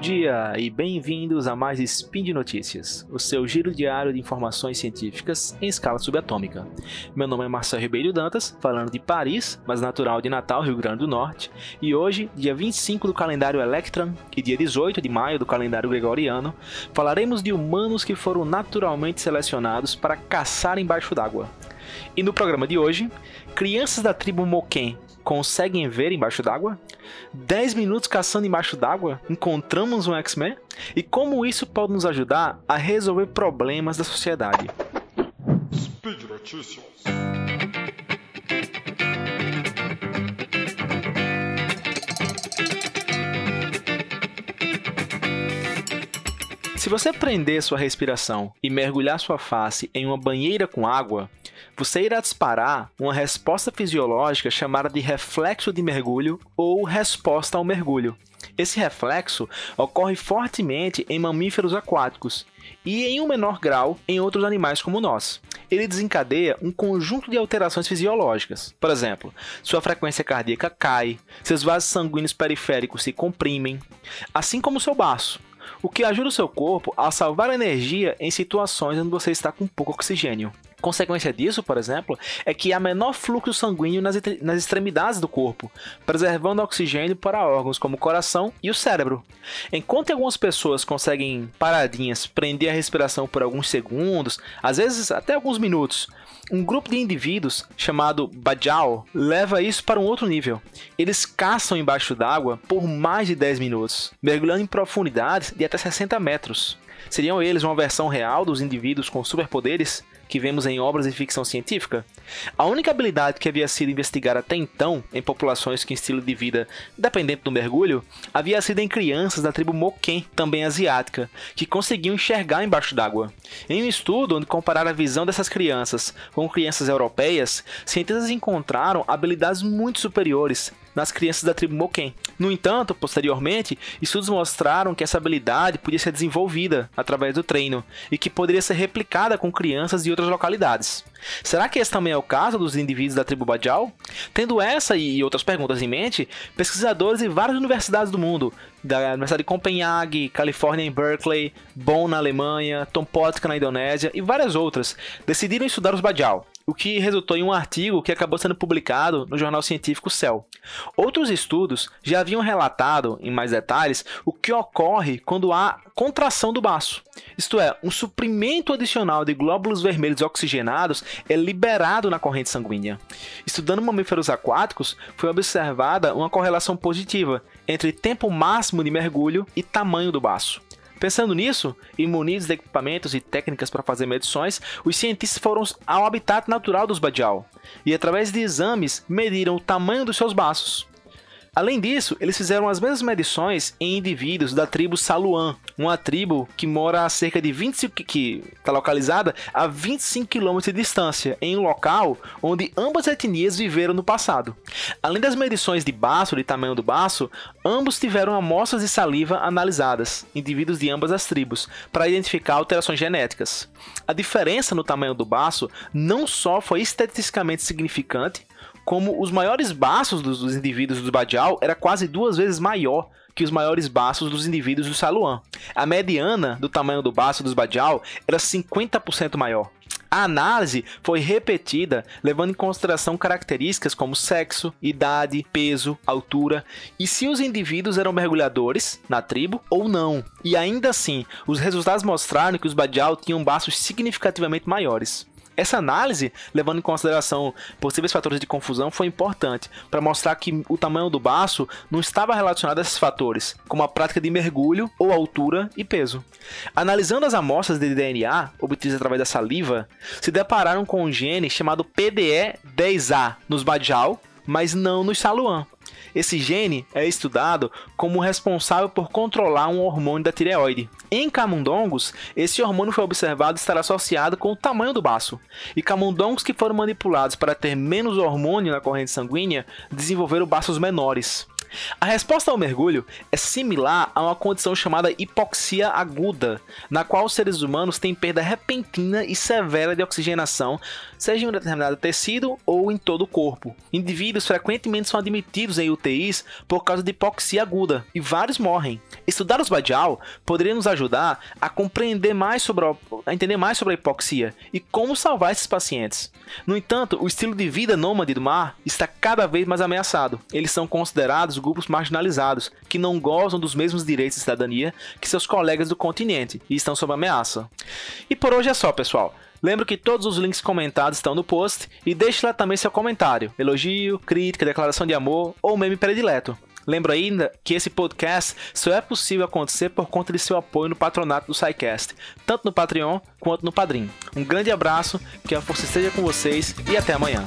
dia e bem-vindos a mais Spin de Notícias, o seu giro diário de informações científicas em escala subatômica. Meu nome é Marcelo Ribeiro Dantas, falando de Paris, mas natural de Natal, Rio Grande do Norte, e hoje, dia 25 do calendário Electran e dia 18 de maio do calendário Gregoriano, falaremos de humanos que foram naturalmente selecionados para caçar embaixo d'água. E no programa de hoje, crianças da tribo Moken conseguem ver embaixo d'água? 10 minutos caçando embaixo d'água? Encontramos um X-Men? E como isso pode nos ajudar a resolver problemas da sociedade? Speed Notícias. Se você prender sua respiração e mergulhar sua face em uma banheira com água, você irá disparar uma resposta fisiológica chamada de reflexo de mergulho ou resposta ao mergulho. Esse reflexo ocorre fortemente em mamíferos aquáticos e, em um menor grau, em outros animais como nós. Ele desencadeia um conjunto de alterações fisiológicas. Por exemplo, sua frequência cardíaca cai, seus vasos sanguíneos periféricos se comprimem, assim como seu baço o que ajuda o seu corpo a salvar energia em situações onde você está com pouco oxigênio. Consequência disso, por exemplo, é que há menor fluxo sanguíneo nas, nas extremidades do corpo, preservando oxigênio para órgãos como o coração e o cérebro. Enquanto algumas pessoas conseguem paradinhas prender a respiração por alguns segundos, às vezes até alguns minutos, um grupo de indivíduos chamado Bajau leva isso para um outro nível. Eles caçam embaixo d'água por mais de 10 minutos, mergulhando em profundidades de até 60 metros. Seriam eles uma versão real dos indivíduos com superpoderes? Que vemos em obras de ficção científica, a única habilidade que havia sido investigada até então em populações com estilo de vida dependente do mergulho havia sido em crianças da tribo Moken, também asiática, que conseguiam enxergar embaixo d'água. Em um estudo onde compararam a visão dessas crianças com crianças europeias, cientistas encontraram habilidades muito superiores nas crianças da tribo Moken. No entanto, posteriormente, estudos mostraram que essa habilidade podia ser desenvolvida através do treino e que poderia ser replicada com crianças de outras localidades. Será que esse também é o caso dos indivíduos da tribo Bajau? Tendo essa e outras perguntas em mente, pesquisadores de várias universidades do mundo, da Universidade de Copenhague, Califórnia em Berkeley, Bonn na Alemanha, Tompotka na Indonésia e várias outras, decidiram estudar os Bajau o que resultou em um artigo que acabou sendo publicado no jornal científico Cell. Outros estudos já haviam relatado, em mais detalhes, o que ocorre quando há contração do baço. Isto é, um suprimento adicional de glóbulos vermelhos oxigenados é liberado na corrente sanguínea. Estudando mamíferos aquáticos, foi observada uma correlação positiva entre tempo máximo de mergulho e tamanho do baço. Pensando nisso, e munidos de equipamentos e técnicas para fazer medições, os cientistas foram ao habitat natural dos Bajau e, através de exames, mediram o tamanho dos seus baços. Além disso, eles fizeram as mesmas medições em indivíduos da tribo Saluan, uma tribo que mora a cerca de 25 que está localizada a 25 km de distância, em um local onde ambas etnias viveram no passado. Além das medições de baço, de tamanho do baço, ambos tiveram amostras de saliva analisadas, indivíduos de ambas as tribos, para identificar alterações genéticas. A diferença no tamanho do baço não só foi esteticamente significante, como os maiores baços dos, indivíduos do Badial era quase duas vezes maior que os maiores baços dos indivíduos do Saluan. A mediana do tamanho do baço dos Badial era 50% maior. A análise foi repetida levando em consideração características como sexo, idade, peso, altura e se os indivíduos eram mergulhadores na tribo ou não. E ainda assim, os resultados mostraram que os Badial tinham baços significativamente maiores. Essa análise, levando em consideração possíveis fatores de confusão, foi importante para mostrar que o tamanho do baço não estava relacionado a esses fatores, como a prática de mergulho ou altura e peso. Analisando as amostras de DNA obtidas através da saliva, se depararam com um gene chamado PDE10A nos Bajau, mas não nos Saluan. Esse gene é estudado como responsável por controlar um hormônio da tireoide. Em camundongos, esse hormônio foi observado estar associado com o tamanho do baço. E camundongos que foram manipulados para ter menos hormônio na corrente sanguínea desenvolveram baços menores. A resposta ao mergulho é similar a uma condição chamada hipoxia aguda, na qual os seres humanos têm perda repentina e severa de oxigenação, seja em um determinado tecido ou em todo o corpo. Indivíduos frequentemente são admitidos em UTIs por causa de hipoxia aguda e vários morrem. Estudar os Badial poderia nos ajudar a compreender mais sobre a, a entender mais sobre a hipoxia e como salvar esses pacientes. No entanto, o estilo de vida nômade do mar está cada vez mais ameaçado. Eles são considerados grupos marginalizados que não gozam dos mesmos direitos de cidadania que seus colegas do continente e estão sob ameaça. E por hoje é só, pessoal. Lembro que todos os links comentados estão no post e deixe lá também seu comentário, elogio, crítica, declaração de amor ou meme predileto. Lembro ainda que esse podcast só é possível acontecer por conta de seu apoio no patronato do SciCast, tanto no Patreon quanto no Padrim. Um grande abraço, que a força esteja com vocês e até amanhã.